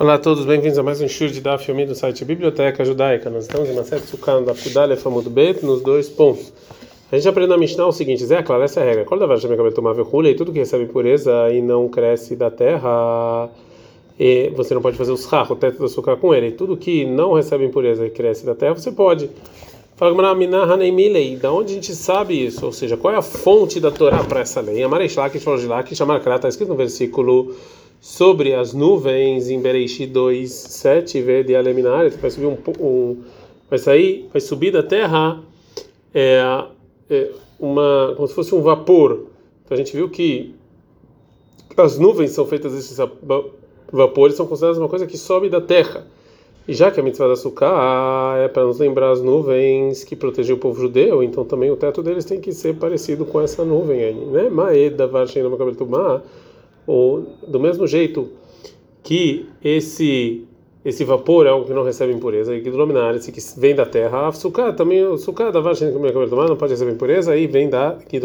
Olá a todos, bem-vindos a mais um show de Daf Yomi do site Biblioteca Judaica. Nós estamos em Maset Sukkah, da Fidalha Famud Bet, nos dois pontos. A gente aprende na Mishnah o seguinte, Zé, claro, essa é a regra. Quando a vaca cabelo tomar e tudo que recebe pureza e não cresce da terra, e você não pode fazer os rach, o teto do açúcar com ele. E tudo que não recebe impureza e cresce da terra, você pode. Fala da onde a gente sabe isso? Ou seja, qual é a fonte da Torá para essa lei? Shorjilak, Shamarkra, está escrito no versículo sobre as nuvens em Bereishi 2, 7, vê de Aleminar, vai subir um, um, vai sair, vai subir da terra é, é, uma, como se fosse um vapor. Então a gente viu que as nuvens são feitas desses vapores, são consideradas uma coisa que sobe da terra. E já que a mitzvah da açúcar é para nos lembrar as nuvens que protegem o povo judeu, então também o teto deles tem que ser parecido com essa nuvem aí, né? Maeda varshena makabel ou do mesmo jeito que esse esse vapor é algo que não recebe impureza e que esse que vem da terra, a açúcar também o da varshena que não pode receber impureza e vem da que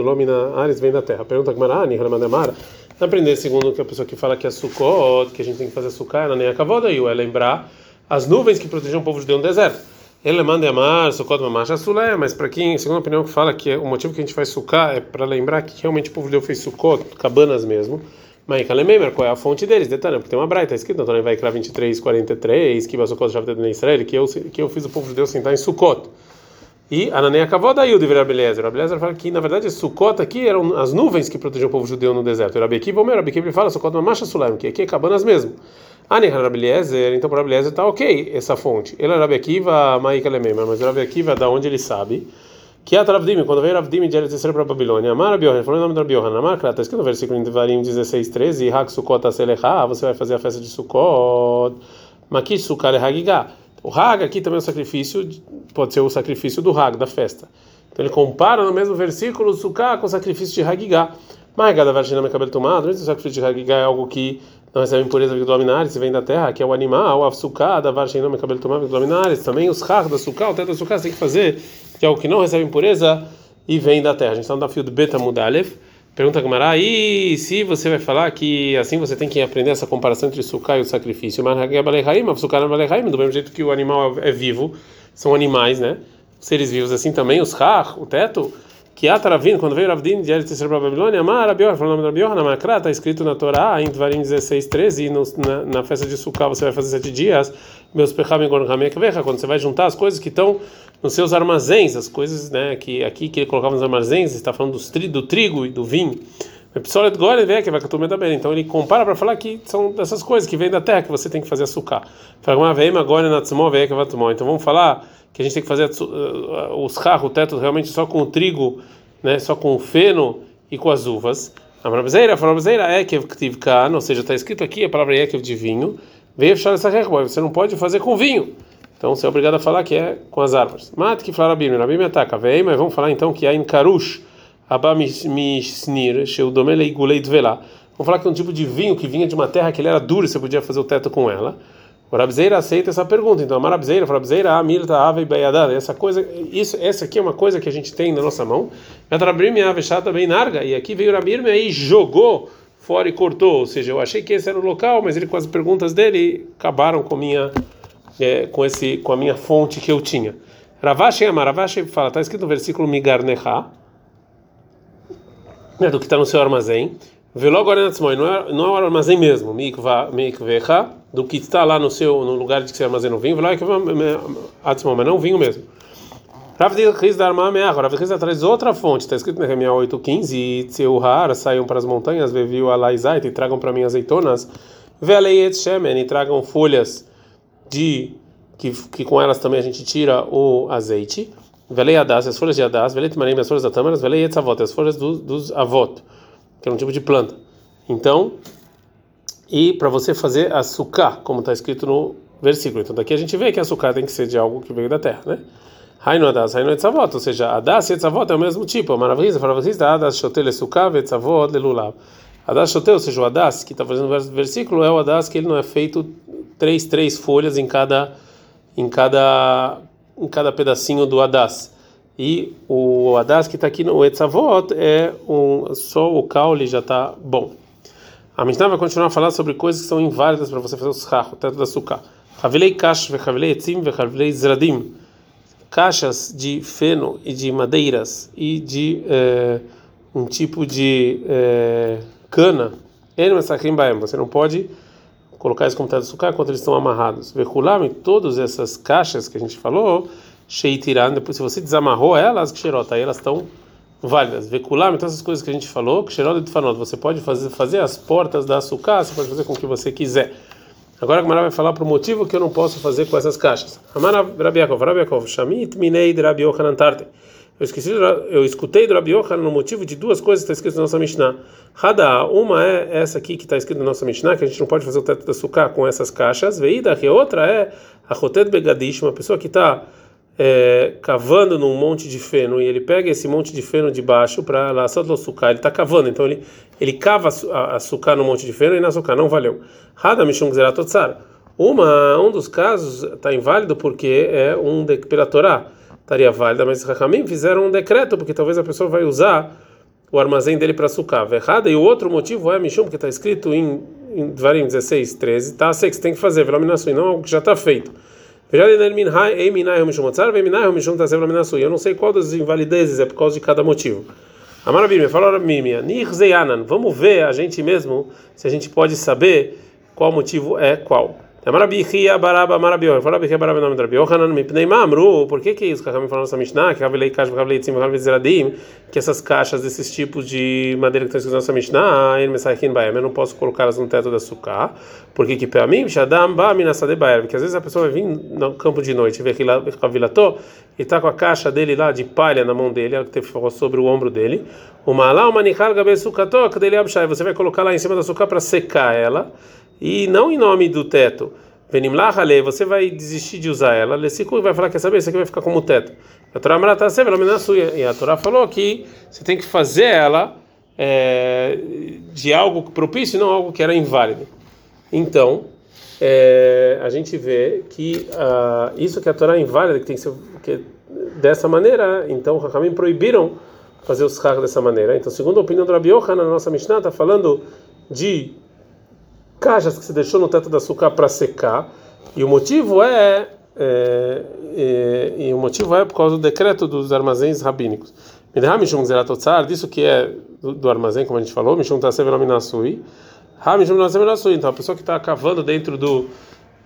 Ares vem da terra. Pergunta que Marani, Ramadamara, aprender segundo que a pessoa que fala que é sucot, que a gente tem que fazer açúcar, não é a cavoda e é lembrar as nuvens que protegem o povo judeu no deserto. Ele manda amar, sucot mamacha sulé, mas para quem, segundo a opinião que fala que o motivo que a gente faz sucar é para lembrar que realmente o povo judeu fez sucot, cabanas mesmo. Mas Kalememer, qual é a fonte deles? Detalhe, porque tem uma braita escrito, então vai criar 23, 43, que vai sucot já de Israel, que eu que eu fiz o povo judeu sentar em sucot. E Ananeia Kavodaí, o de Rabelezer. Rabelezer fala que, na verdade, Sukkot aqui eram as nuvens que protegiam o povo judeu no deserto. E o meu Rabi Akiva fala Sukkot Mamacha Sulaim, que aqui é cabanas mesmo. Ani Rabelezer, então para Rabelezer está ok essa fonte. Ele é Rabi Akiva, Maika Lemema, mas o Rabi Akiva, da onde ele sabe, que é a Travdim, quando veio Ravdim de Eretz para a Babilônia, Amar Rabi Yohan, falou o nome do Rabi Yohan, Amar, está escrito no versículo em Devarim 16, 13, Hak Sukkot Aselecha, você vai fazer a festa de Sukkot, Makish Sukkar Hagigah. O Hag aqui também é o sacrifício, pode ser o sacrifício do Hag, da festa. Então ele compara no mesmo versículo o Sukkah com o sacrifício de Hagigah. Mas cada vagina cabelo tomado, o sacrifício de Hagigah é algo que não recebe impureza abdominares, se vem da terra, que é o animal, a sukkah da vagina cabelo tomado abdominares, também os Hag da Sukkah, o teto da Sukkah, você tem que fazer, que é algo que não recebe impureza e vem da terra. A gente está no fio do Beta Mudalev. Pergunta Gamara, e se você vai falar que assim você tem que aprender essa comparação entre o sukkah e o sacrifício, mas do mesmo jeito que o animal é vivo, são animais, né? Seres vivos assim também, os har, o teto, que Ataravin, quando veio Ravdin de Eretz para a Babilônia, Amar Rabior, falou o nome da Rabior, na está escrito na Torá, em Dvarim 16, 13, no, na, na, festa de Sukkah você vai fazer sete dias, meus pechamim quando você vai juntar as coisas que estão nos seus armazéns, as coisas né, que aqui que ele colocava nos armazéns, está falando dos tri, do trigo e do vinho. Então ele compara para falar que são dessas coisas que vêm da terra que você tem que fazer açúcar. Então vamos falar que a gente tem que fazer uh, os carros, o teto realmente só com o trigo, né, só com o feno e com as uvas. A Marabzeira, a Marabzeira é que ou seja, está escrito aqui a palavra Ekev de vinho. Veio fechar essa você não pode fazer com vinho. Então você é obrigado a falar que é com as árvores. Mate que fala Rabim, Rabim ataca. Vem, mas vamos falar então que há em Karush, Abamisnir, Sheudomelei Gulei Dvelá. Vamos falar que é um tipo de vinho que vinha de uma terra que ele era duro e você podia fazer o teto com ela. O Rabzeira aceita essa pergunta. Então, a Marabzeira, Rabzeira, Amirta, Ave, Baiadada. Essa coisa, isso, essa aqui é uma coisa que a gente tem na nossa mão. Bem narga. E aqui veio o Rabirme aí jogou fora e cortou. Ou seja, eu achei que esse era o local, mas ele com as perguntas dele acabaram com minha é, com, esse, com a minha fonte que eu tinha. Ravashi ama, Ravashi fala, está escrito no versículo Migarneha, né, do que está no seu armazém. Veló Gorenatzmoy, não é, não é o armazém mesmo, Mikvecha, do que está lá no seu no lugar de que você armazena o vinho, Veló Atzmoy, mas não o vinho mesmo. Rav Riz da Arma Meach, Rav Riz atrás outra fonte, está escrito na Nehemiah 8:15, e Tseuhar saiam para as montanhas, veviu a Laizait e tragam para mim azeitonas, Veleiet Shemen e tragam folhas de que, que com elas também a gente tira o azeite. Velei adas, as folhas de adas, velei timarim, as folhas da tâmara, velei etzavot, as folhas do, dos avot, que é um tipo de planta. Então, e para você fazer açúcar, como está escrito no versículo. Então daqui a gente vê que açúcar tem que ser de algo que veio da terra, né? Hainu adas, hainu etzavot, ou seja, adas e etzavot é o mesmo tipo. Maravilha, maravilha, adas shotel esukav etzavot lelulav. Adas shotel, ou seja, o adas que está fazendo o versículo é o adas que ele não é feito três, três folhas em cada, em cada, em cada pedacinho do Adas. E o Adas que está aqui no Etzavot é um, só o caule já está bom. A Mishnah vai continuar a falar sobre coisas que são inválidas para você fazer o schach, o teto da sukkah. Havilei kash, vehavilei etzim, vehavilei zradim. Caixas de feno e de madeiras e de é, um tipo de é, cana. Você não pode colocar isso como teto da sukkah enquanto eles estão amarrados. Vehulam, todas essas caixas que a gente falou, sheitiran, depois se você desamarrou elas, que aí elas estão válidas. Vekulam, então essas coisas que a gente falou, que de fanot, você pode fazer, fazer as portas da açúcar, você pode fazer com o que você quiser. Agora a Gamara vai falar para o motivo que eu não posso fazer com essas caixas. Amara Rabiakov, Rabiakov, Shamit Minei de Rabi Yochanan Tarte. Eu, esqueci, eu escutei do Rabi no motivo de duas coisas que está escrito na nossa Mishnah. Hada, uma é essa aqui que está escrito na nossa Mishnah, que a gente não pode fazer o teto da açúcar com essas caixas. Veida, que outra é a Rotet Begadish, uma pessoa que está é, cavando num monte de feno e ele pega esse monte de feno de baixo para lá só do açúcar, ele está cavando, então ele ele cava açúcar no monte de feno e na açúcar não valeu. Rada mishum totsar. Uma um dos casos está inválido porque é um pela Torá estaria válida, mas Rahamim fizeram um decreto porque talvez a pessoa vai usar o armazém dele para açúcar. Errada e o outro motivo é mishum porque está escrito em em Dvarim 16, 13, tá sei que você tem que fazer, e não algo que já está feito. Eu não sei qual das invalidezes é por causa de cada motivo. Amarabirme, fala Mimia, vamos ver a gente mesmo se a gente pode saber qual motivo é qual. Amarabihia baraba marabio, fala bihia baraba nome da Biohanan, mipnei mamru, por que que os Kachamim falam nessa Mishnah, que Ravilei Kash, Ravilei Tzim, Ravilei Zeradim, que essas caixas desses tipos de madeira que estão escritas nessa Mishnah, em Mesaichin Baem, eu não posso colocá-las no teto da sukkah, porque que para mim, Shadam ba minasade Baem, porque às vezes a pessoa vai vir no campo de noite, vê que lá Ravilató, e está com a caixa dele lá de palha na mão dele, que ficou sobre o ombro dele, uma lá, uma nichal gabe sukkató, que dele abshai, você vai colocar lá em cima da sukkah para secar ela, e não em nome do teto. Venim lachale, você vai desistir de usar ela. Lesiku vai falar, quer saber? Isso aqui vai ficar como teto. A Torá marata suia. E a Torá falou que você tem que fazer ela é, de algo propício, não algo que era inválido. Então, é, a gente vê que isso que a Torá é inválida, que tem que ser que, dessa maneira, então Hakamim proibiram fazer os carros dessa maneira. Então, segundo a opinião do Rabi na nossa Mishnah está falando de caixas que se deixou no teto da açúcar para secar, e o motivo é, é, é, e o motivo é por causa do decreto dos armazéns rabínicos. Mishum Zeratotzar, disso que é do, do, armazém, como a gente falou, Mishum Tasevelaminasui. Então, a pessoa que está cavando dentro do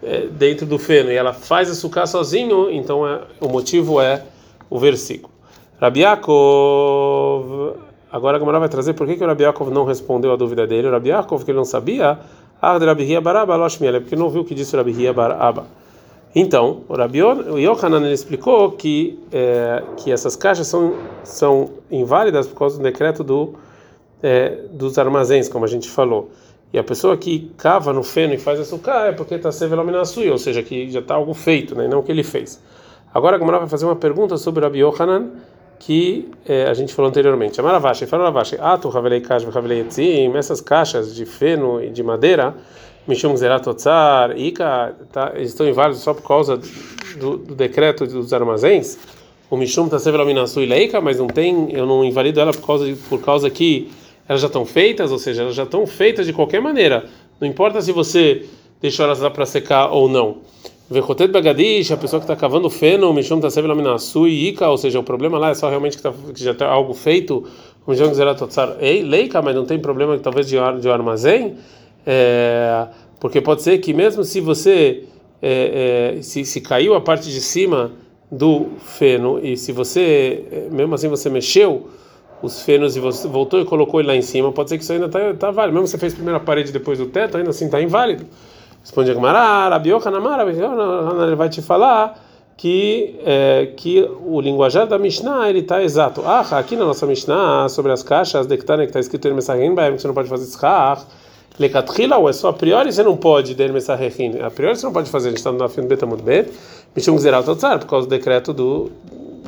é, dentro do feno e ela faz açúcar sozinho, então é, o motivo é o versículo. Rabiakov, agora a Gamara vai trazer por que, que o Rabiakov não respondeu a dúvida dele. O Rabiakov, que ele não sabia, ah, porque não ouviu o que disse o Rabi Baraba. Então, o Rabi Yohanan explicou que é, que essas caixas são são inválidas por causa do decreto do é, dos armazéns, como a gente falou. E a pessoa que cava no feno e faz açúcar é porque está sevelominasui, ou seja, que já está algo feito, né, não o que ele fez. Agora a Gamara vai fazer uma pergunta sobre o Rabi Yohanan que é, a gente falou anteriormente. Amaravashi, Faravashi, Atu, Havelei Kash, Havelei Etzim, essas caixas de feno e de madeira, Mishum Zeratotzar, Ika, tá, estão inválidos só por causa do, do decreto dos armazéns. O Mishum está Sevelominasu Leika, mas não tem, eu não invalido ela por causa, de, por causa que elas já estão feitas, ou seja, elas já estão feitas de qualquer maneira. Não importa se você deixou elas lá para secar ou não. Vechotet Bagadish, a pessoa que está cavando feno, Mishum está sendo Sui Ika, ou seja, o problema lá é só realmente que, tá, que já está algo feito, Mishum Zeratotzar Ei, Leika, mas não tem problema talvez de, de armazém, é, porque pode ser que mesmo se você, é, é, se, se caiu a parte de cima do feno, e se você, é, mesmo assim você mexeu os fenos e você voltou e colocou ele lá em cima, pode ser que isso ainda está tá válido, mesmo se você fez primeiro a parede depois do teto, ainda assim está inválido. Responde a Gemara, Rabi Yochanan, ele vai te falar que é, que o linguajar da Mishnah ele está exato. Ah, aqui na nossa Mishnah sobre as caixas de que está escrito em Messahim, que você não pode fazer schach. Lekatrila, ou é só a priori você não pode der Messahim. A priori você não pode fazer, a gente está no fim do Betamut Bet. Mishum Zeral Totzar, por causa do decreto do,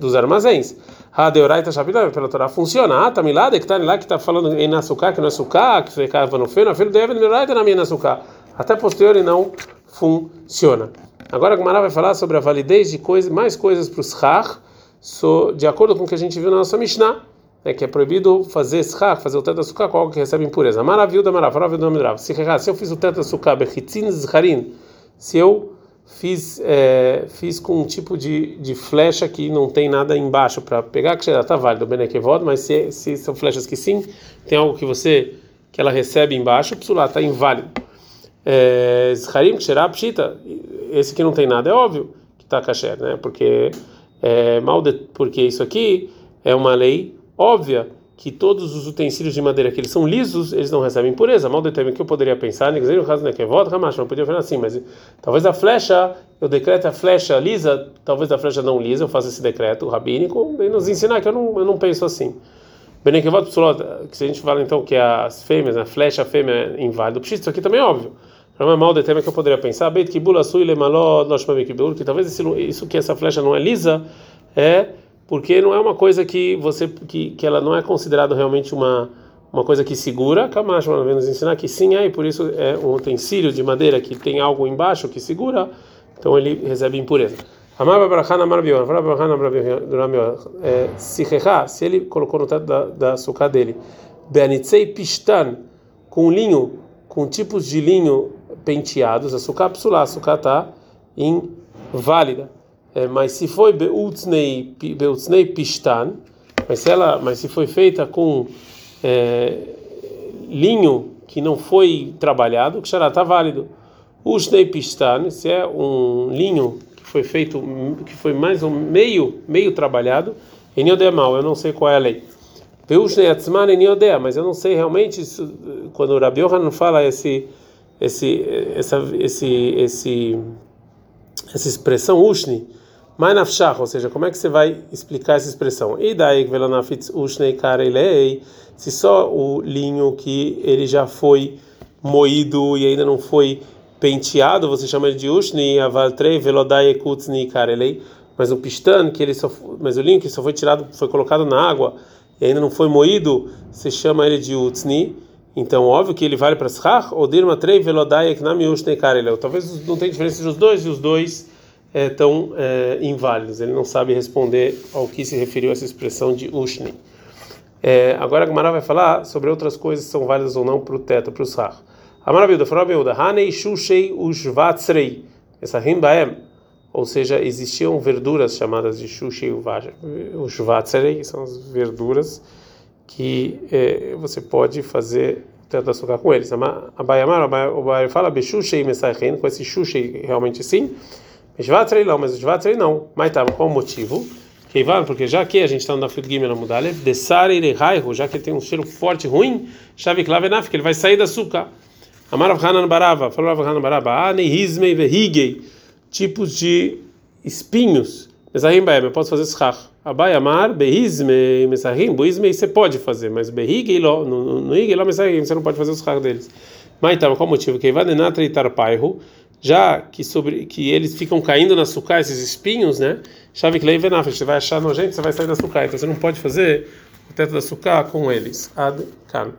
dos armazéns. A Deoraita Shapita, pela Torá, funciona. Ah, Tamilá, que está lá que está falando em Nassuká, que não é Suká, que você cava no feno, a filho deve Deoraita na minha Nassuká até posteriori não funciona. Agora a Gemara vai falar sobre a validez de coisa, mais coisas para os Schach, so, de acordo com o que a gente viu na nossa Mishnah. é que é proibido fazer schach, fazer o teto sukkah com algo que recebe impureza. Maravilha da maravilha, maravilha. Se eu fiz o teto sukkah, bechitzin zharin, se eu fiz é, fiz com um tipo de, de flecha que não tem nada embaixo para pegar, que já está válido, benekevod, mas se, se são flechas que sim, tem algo que você que ela recebe embaixo, psulá está inválido. É, zharim, ksherab, pshita, esse que não tem nada é óbvio que está kasher, né? Porque é, mal de, porque isso aqui é uma lei óbvia que todos os utensílios de madeira que eles são lisos, eles não recebem pureza. Mal determina que eu poderia pensar, no caso não é que volta, não podia falar assim, mas talvez a flecha, eu decreto a flecha lisa, talvez a flecha não lisa, eu faço esse decreto rabínico e nos ensinar que eu não, eu não penso assim. Bem que que se a gente fala então que as fêmeas, a flecha fêmea é inválida, isso aqui também é óbvio. Não é mal determina que eu poderia pensar, beit kibula sui lemaló, que talvez isso que essa flecha não é lisa é porque não é uma coisa que você que, que ela não é considerada realmente uma uma coisa que segura, Kamash vai nos ensinar que sim é, e por isso é um utensílio de madeira que tem algo embaixo que segura, então ele recebe impureza. Amar Babrachana Amar Bion, é, se ele colocou no teto da, da sucá dele, Beanitzei Pistan, com linho, com tipos de linho penteados, a sucá psulá, a sucá está inválida. É, mas se foi beutznei beutznei pistan, mas se ela, mas se foi feita com é, linho que não foi trabalhado, que já está válido. Usnei pistan, se é um linho foi feito, que foi mais um meio meio trabalhado, mal, eu não sei qual é a lei. Mas eu não sei realmente isso, quando o Rabi Yohanan fala esse esse essa esse esse essa expressão ushni ou seja, como é que você vai explicar essa expressão? E daí velanafitz karelei, se só o linho que ele já foi moído e ainda não foi penteado, você chama ele de ushni, avaltrei velodai ekutzni karelei, mas o pistan, que ele só, mas o linho que só foi tirado, foi colocado na água e ainda não foi moído, você chama ele de utzni. Então, óbvio que ele vale para schach, ou dirma trei velodai eknami ushnei karelei. Talvez não tenha diferença entre os dois e os dois é, é, inválidos. Ele não sabe responder ao que se referiu essa expressão de Ushni. É, agora a Gemara vai falar sobre outras coisas que são válidas ou não para o teto, para o sar. A maravilha, falou Beuda, Hanei Shushei Ushvatsrei, essa Rimbaem, ou seja, existiam verduras chamadas de Shushei Ushvatsrei, que são as verduras que é, você pode fazer da açúcar com eles. A Bayamar, o Bayamar fala Beshushei Mesaichen, com esse Shushei realmente sim. Shvatzrei não, mas Shvatzrei não. Mas tá, qual o motivo? Porque já que a gente está no Dafut Gimel Amudalev, Desare Rehaihu, já que ele tem um cheiro forte, ruim, Shavik Lavenaf, que ele vai sair da açúcar. Amar Hanan Barava, falou Hanan Barava, Anehizmei Verhigei, tipos de espinhos. Mesahim Baem, eu posso fazer schach. Abai Amar, Behizmei, Mesahim, Buizmei, você pode fazer, mas Behigei, no Higei, lá Mesahim, você não pode fazer o deles. Mas então, qual o motivo? Que Vadenatra e Tarpaihu, já que sobre que eles ficam caindo na sucá, esses espinhos, né? Chave Klei Venaf, você vai achar nojento, você vai sair da sucá, então você não pode fazer o teto da sucá com eles. Ad -kan.